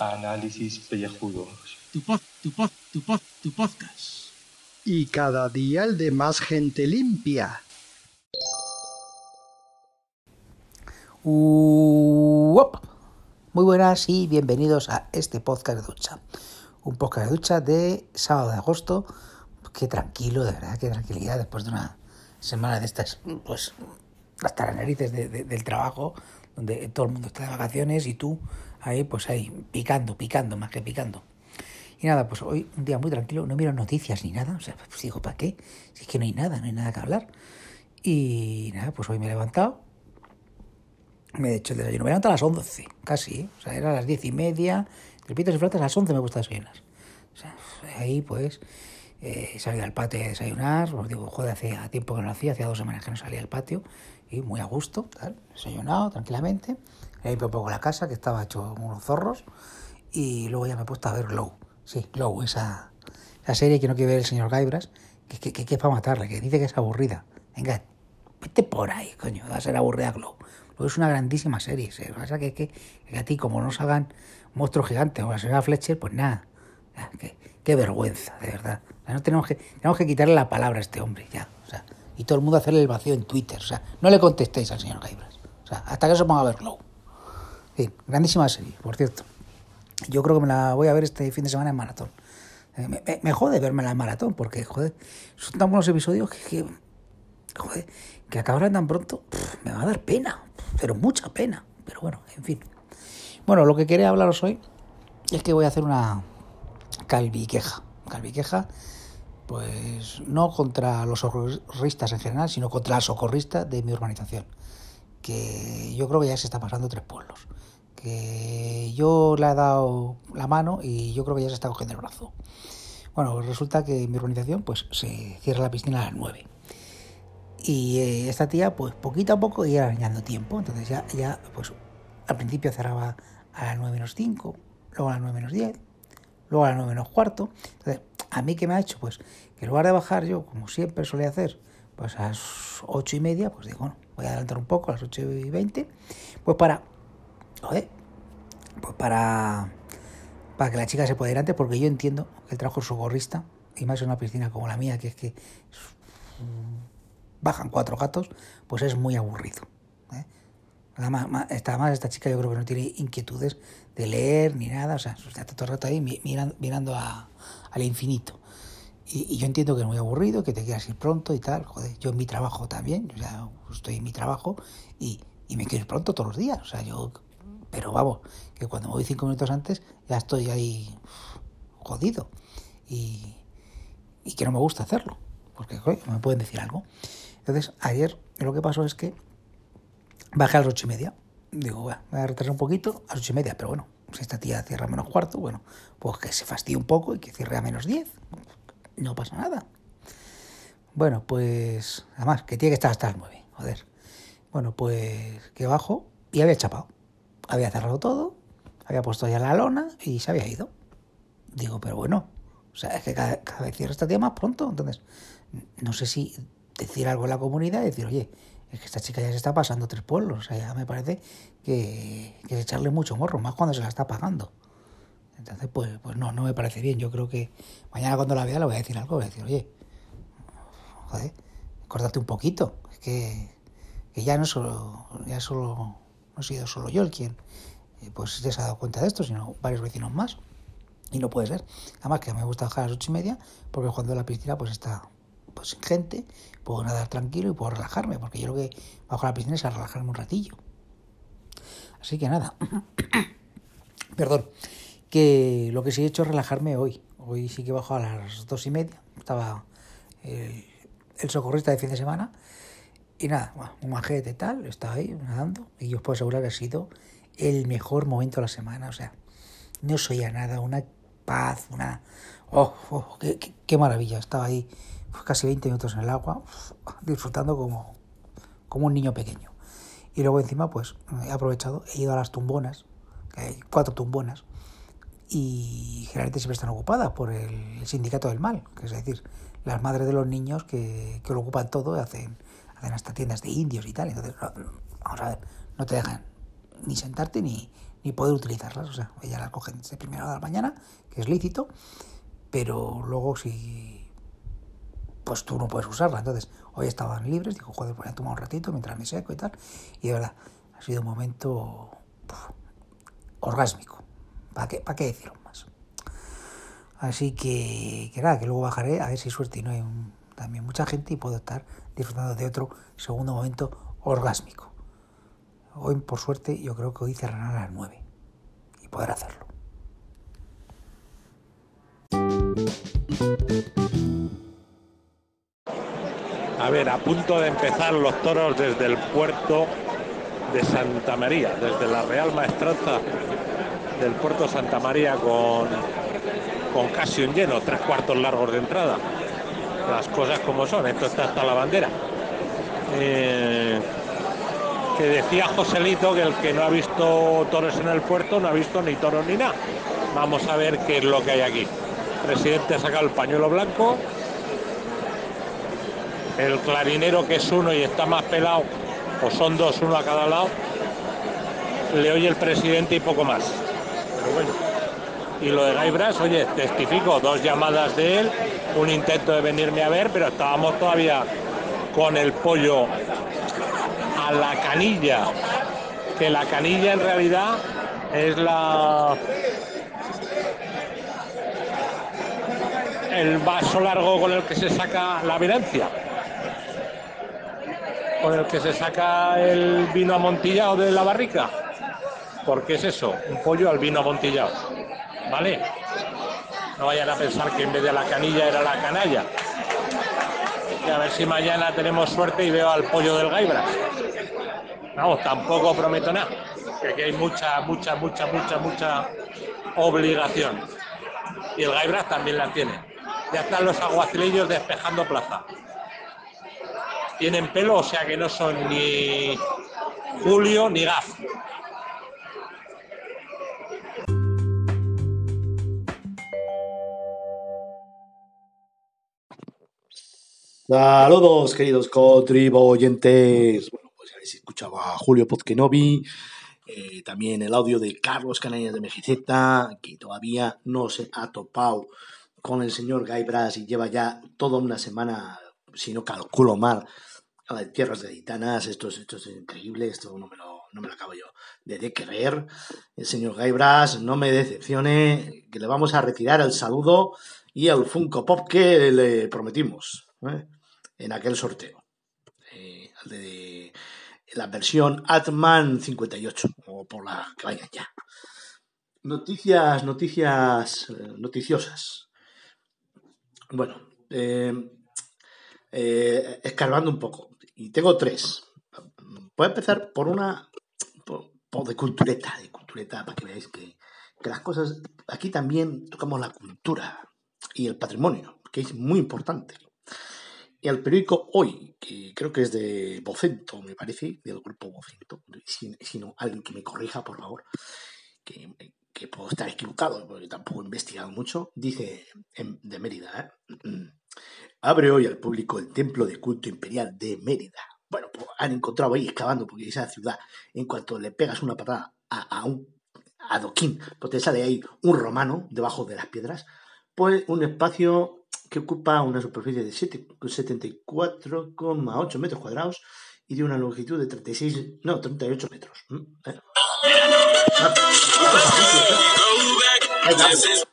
Análisis pellejudos. Tu pod, tu pod, tu pod, tu podcast. Y cada día el de más gente limpia. Uop. Muy buenas y bienvenidos a este podcast de ducha. Un podcast de ducha de sábado de agosto. Qué tranquilo, de verdad, qué tranquilidad después de una semana de estas, pues, hasta las narices de- de- del trabajo, donde todo el mundo está de vacaciones y tú ahí, pues ahí, picando, picando, más que picando. Y nada, pues hoy un día muy tranquilo, no miro noticias ni nada, o sea, pues digo, ¿para qué? Si es que no hay nada, no hay nada que hablar. Y nada, pues hoy me he levantado, me he hecho el desayuno, me he levantado a las 11, casi, ¿eh? o sea, era a las 10 y media, repitas y flautas, a las 11 me gusta desayunar. O sea, ahí pues eh, salido al patio a desayunar, os digo, joder, hacía tiempo que no lo hacía, hacía dos semanas que no salía al patio, y muy a gusto, tal, desayunado tranquilamente, he limpiado un poco la casa, que estaba hecho unos zorros, y luego ya me he puesto a ver Glow, sí, Glow, esa, esa serie que no quiere ver el señor Gaibras, que, que, que, que es para matarle, que dice que es aburrida. Venga, vete por ahí, coño, va a ser aburrida Glow. Glow es una grandísima serie, lo que pasa que, que, que a ti, como no salgan monstruos gigantes o la señora Fletcher, pues nada, qué, qué vergüenza, de verdad. No tenemos que, tenemos que quitarle la palabra a este hombre, ya, o sea, y todo el mundo hacerle el vacío en Twitter, o sea, no le contestéis al señor Gaibras, o sea, hasta que se ponga a ver Glow. Sí, grandísima serie, por cierto. Yo creo que me la voy a ver este fin de semana en maratón. Eh, Me, jode verme en maratón, porque, joder, son tan buenos episodios que, joder, que acabarán tan pronto, me va a dar pena, pero mucha pena. Pero bueno, en fin. Bueno, lo que quería hablaros hoy es que voy a hacer una calviqueja. Calviqueja, pues no contra los socorristas en general, sino contra la socorrista de mi urbanización. Que yo creo que ya se está pasando tres pueblos. Que yo le he dado la mano y yo creo que ya se está cogiendo el brazo. Bueno, resulta que en mi urbanización pues se cierra la piscina a las 9. Y eh, esta tía, pues poquito a poco iba arañando tiempo. Entonces ya, ya, pues al principio cerraba a las 9 menos 5, luego a las 9 menos 10, luego a las 9 menos cuarto. Entonces, ¿a mí qué me ha hecho? Pues que en lugar de bajar yo, como siempre solía hacer, pues a las 8 y media, pues digo, voy a adelantar un poco a las 8 y 20, pues para, joder, pues para, para que la chica se pueda ir antes, porque yo entiendo que el trabajo socorrista, y más en una piscina como la mía, que es que bajan cuatro gatos, pues es muy aburrido. Además, además, esta chica yo creo que no tiene inquietudes de leer ni nada, o sea, está todo el rato ahí mirando, mirando a, al infinito. Y, y, yo entiendo que es muy aburrido, que te quieras ir pronto y tal, joder, yo en mi trabajo también, o sea, estoy en mi trabajo y, y me quiero ir pronto todos los días, o sea, yo, pero vamos, que cuando me voy cinco minutos antes ya estoy ahí jodido y, y que no me gusta hacerlo, porque joder, me pueden decir algo. Entonces, ayer lo que pasó es que bajé a las ocho y media. Digo, bueno, voy a retrasar un poquito a las ocho y media, pero bueno, si esta tía cierra a menos cuarto, bueno, pues que se fastidie un poco y que cierre a menos diez. No pasa nada. Bueno, pues, además, que tiene que estar hasta las nueve, joder. Bueno, pues que bajo y había chapado. Había cerrado todo, había puesto ya la lona y se había ido. Digo, pero bueno, o sea, es que cada, vez cierra esta tía más pronto, entonces, no sé si decir algo en la comunidad y decir, oye, es que esta chica ya se está pasando tres pueblos, o sea, ya me parece que, que es echarle mucho morro, más cuando se la está pagando. Entonces, pues, pues no, no me parece bien. Yo creo que mañana cuando la vea le voy a decir algo, voy a decir, oye, joder, córtate un poquito, es que, que ya no solo, ya solo, no he sido solo yo el quien eh, pues se ha dado cuenta de esto, sino varios vecinos más. Y no puede ser. Además que me gusta bajar a las ocho y media, porque cuando la piscina pues está pues sin gente, puedo nadar tranquilo y puedo relajarme, porque yo lo que bajo la piscina es a relajarme un ratillo. Así que nada, perdón, que lo que sí he hecho es relajarme hoy. Hoy sí que bajo a las dos y media, estaba el, el socorrista de fin de semana, y nada, bueno, un majete tal, estaba ahí nadando, y yo os puedo asegurar que ha sido el mejor momento de la semana, o sea, no soy a nada, una paz, una... ¡Oh, oh qué, qué, qué maravilla! Estaba ahí casi 20 minutos en el agua, disfrutando como, como un niño pequeño. Y luego encima, pues he aprovechado, he ido a las tumbonas, que hay cuatro tumbonas, y generalmente siempre están ocupadas por el sindicato del mal, que es decir, las madres de los niños que, que lo ocupan todo, hacen, hacen hasta tiendas de indios y tal. Entonces, vamos a ver, no te dejan ni sentarte ni, ni poder utilizarlas. O sea, ellas las cogen desde primera hora de la mañana, que es lícito, pero luego si pues tú no puedes usarla. Entonces, hoy estaban libres, digo, joder, voy a tomar un ratito mientras me seco y tal. Y de verdad, ha sido un momento puf, orgásmico. ¿Para qué, ¿Para qué decirlo más? Así que, que nada, que luego bajaré a ver si suerte y no hay también mucha gente y puedo estar disfrutando de otro segundo momento orgásmico. Hoy, por suerte, yo creo que hoy cerrarán a las 9 y poder hacerlo. A ver, a punto de empezar los toros desde el puerto de Santa María, desde la Real Maestranza del puerto Santa María con, con casi un lleno, tres cuartos largos de entrada. Las cosas como son, esto está hasta la bandera. Eh, que decía Joselito que el que no ha visto toros en el puerto no ha visto ni toros ni nada. Vamos a ver qué es lo que hay aquí. Presidente ha sacado el pañuelo blanco, el clarinero que es uno y está más pelado, o son dos, uno a cada lado, le oye el presidente y poco más. Pero bueno. Y lo de Gaibras, oye, testifico, dos llamadas de él, un intento de venirme a ver, pero estábamos todavía con el pollo a la canilla, que la canilla en realidad es la el vaso largo con el que se saca la violencia con el que se saca el vino amontillado de la barrica. Porque es eso, un pollo al vino amontillado. ¿Vale? No vayan a pensar que en vez de la canilla era la canalla. A ver si mañana tenemos suerte y veo al pollo del Gaibras. Vamos, tampoco prometo nada. Que aquí hay mucha, mucha, mucha, mucha, mucha obligación. Y el Gaibras también la tiene. Ya están los aguacilillos despejando plaza tienen pelo, o sea que no son ni Julio ni Gaf. Saludos, queridos contribuyentes. Bueno, pues habéis escuchado a Julio Pozkenovi, eh, también el audio de Carlos Canañas de MGZ, que todavía no se ha topado con el señor Gaibras y lleva ya toda una semana, si no calculo mal, tierras de gitanas. Esto es, esto es increíble, esto no me, lo, no me lo acabo yo de, creer. El señor Gaibras, no me decepcione, que le vamos a retirar el saludo y el Funko Pop que le prometimos. ¿eh? en aquel sorteo. Eh, de la versión Atman 58, o por la que vayan ya. Noticias, noticias eh, noticiosas. Bueno, eh, eh, escarbando un poco. Y tengo tres. Voy a empezar por una por, por de cultureta, de cultureta, para que veáis que, las cosas. Aquí también tocamos la cultura y el patrimonio, que es muy importante. Y el periódico Hoy, que creo que es de Vocento, me parece, del grupo Vocento, si, no, alguien que me corrija, por favor, que, que puedo estar equivocado, porque tampoco he investigado mucho, dice de Mérida, ¿eh? Abre hoy al público el templo de culto imperial de Mérida. Bueno, pues han encontrado ahí excavando, porque esa ciudad, en cuanto le pegas una patada a, a un adoquín, pues te sale ahí un romano debajo de las piedras, pues un espacio que ocupa una superficie de 74,8 metros cuadrados y de una longitud de 36, no, 38 metros.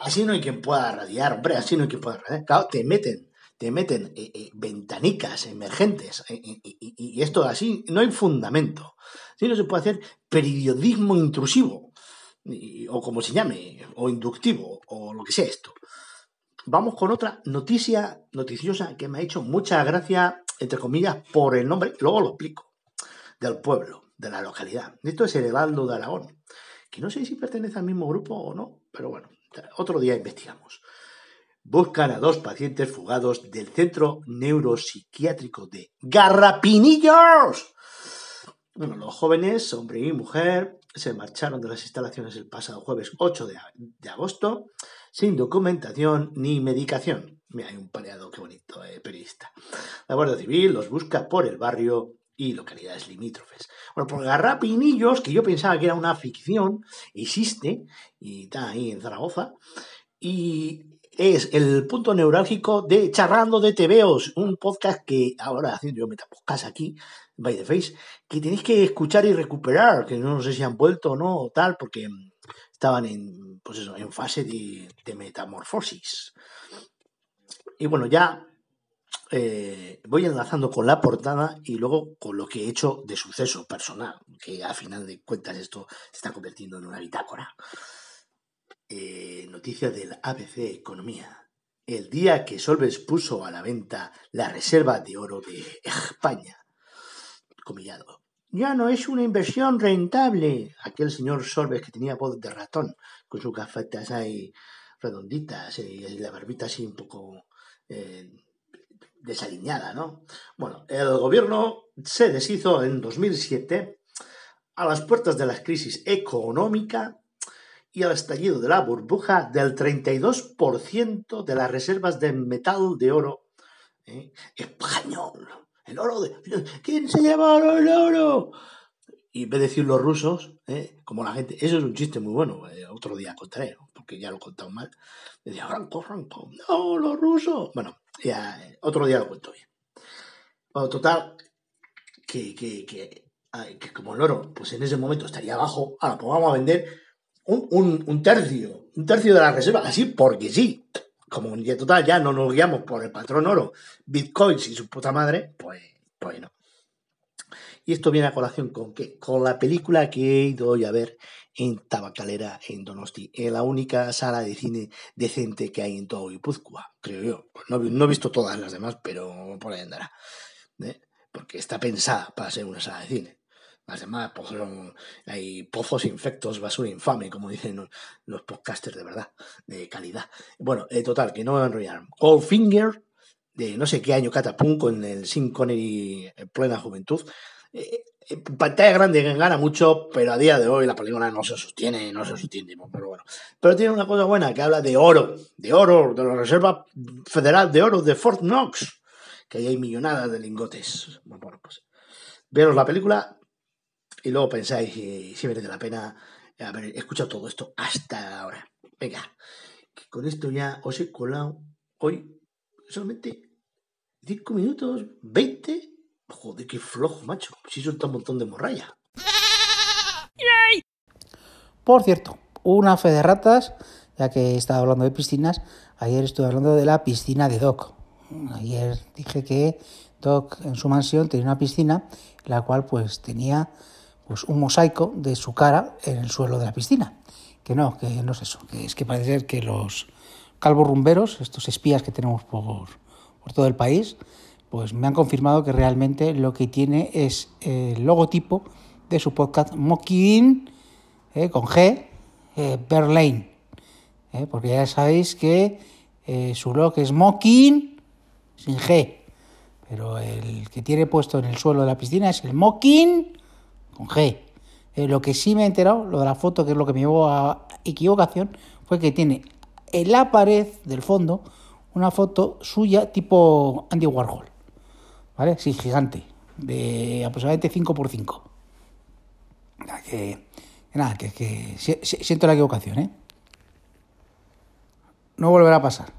Así no hay quien pueda radiar, hombre, así no hay quien pueda radiar. Claro, te meten, te meten eh, eh, ventanicas emergentes eh, y, esto así no hay fundamento. Así no se puede hacer periodismo intrusivo, o como se llame, o inductivo, o lo que sea esto vamos con otra noticia noticiosa que me ha hecho mucha gracia, entre comillas, por el nombre, luego lo explico, del pueblo, de la localidad. Esto es el Heraldo de Aragón, que no sé si pertenece al mismo grupo o no, pero bueno, otro día investigamos. Buscan a dos pacientes fugados del centro neuropsiquiátrico de Garrapinillos. Bueno, los jóvenes, hombre y mujer, se marcharon de las instalaciones el pasado jueves 8 de, agosto sin documentación ni medicación. Mira, hay un pareado, qué bonito, eh, periodista. La Guardia Civil los busca por el barrio y localidades limítrofes. Bueno, por Garrapinillos, que yo pensaba que era una ficción, existe y está ahí en Zaragoza. Y es el punto neurálgico de Charrando de TVOs, un podcast que ahora haciendo yo metapodcast aquí, by the face, que tenéis que escuchar y recuperar, que no sé si han vuelto o no, o tal, porque estaban en, pues eso, en fase de metamorfosis. Y bueno, ya eh, voy enlazando con la portada y luego con lo que he hecho de suceso personal, que a final de cuentas esto se está convirtiendo en una bitácora. Eh, noticia del ABC Economía. El día que Solves puso a la venta la reserva de oro de España. Comillado. Ya no es una inversión rentable. Aquel señor Solves que tenía voz de ratón, con sus gafetas ahí redonditas y la barbita así un poco eh, desaliñada, ¿no? Bueno, el gobierno se deshizo en 2007 a las puertas de la crisis económica y al estallido de la burbuja del 32% de las reservas de metal de oro ¿eh? español. El oro de... ¿Quién se lleva el oro? Y en decir los rusos, ¿eh? como la gente... Eso es un chiste muy bueno, eh, otro día contaré, porque ya lo he contado mal. Decía, Franco, Franco, no, los rusos. Bueno, ya otro día lo cuento bien. Total, que, que, que, que como el oro, pues en ese momento estaría abajo, ahora pues vamos a vender un, un, tercio, un tercio de la reserva, así porque sí. Como en total ya no nos guiamos por el patrón oro, bitcoins y su puta madre, pues, pues no. Y esto viene a colación con qué? Con la película que he ido a ver en Tabacalera, en Donosti, en la única sala de cine decente que hay en todo Guipúzcoa, creo yo. No, no he visto todas las demás, pero por ahí andará. ¿eh? Porque está pensada para ser una sala de cine. Las demás pues, hay pozos infectos, basura infame, como dicen los podcasters de verdad, de calidad. Bueno, eh, total, que no me voy a enrollar. Goldfinger, de no sé qué año catapum, con el Sin Connery en plena juventud. Eh, pantalla grande gana mucho, pero a día de hoy la película no se sostiene, no se sostiene, pero bueno. Pero tiene una cosa buena, que habla de oro, de oro, de la Reserva Federal de Oro de Fort Knox, que ahí hay millonadas de lingotes. Bueno, pues veros la película y luego pensáis si, si merece la pena haber escuchado todo esto hasta ahora. Venga, que con esto ya os he colado hoy solamente 5 minutos, 20. Joder, qué flojo, macho. Si suelta un montón de morralla. Por cierto, una fe de ratas, ya que estaba hablando de piscinas, ayer estuve hablando de la piscina de Doc. Ayer dije que Doc en su mansión tenía una piscina, la cual pues tenía pues un mosaico de su cara en el suelo de la piscina. Que no, que no es eso, es que parece ser que los calvos rumberos, estos espías que tenemos por, por todo el país, pues me han confirmado que realmente lo que tiene es el logotipo de su podcast Mocking eh, con G, eh. Eh, porque ya sabéis que eh, su blog es Mocking sin G. Pero el que tiene puesto en el suelo de la piscina es el Mocking con G. Eh, lo que sí me he enterado, lo de la foto, que es lo que me llevó a equivocación, fue que tiene en la pared del fondo una foto suya tipo Andy Warhol. ¿Vale? Sí, gigante. De aproximadamente 5 por 5 que, nada, que siento la equivocación, ¿eh? No volverá a pasar.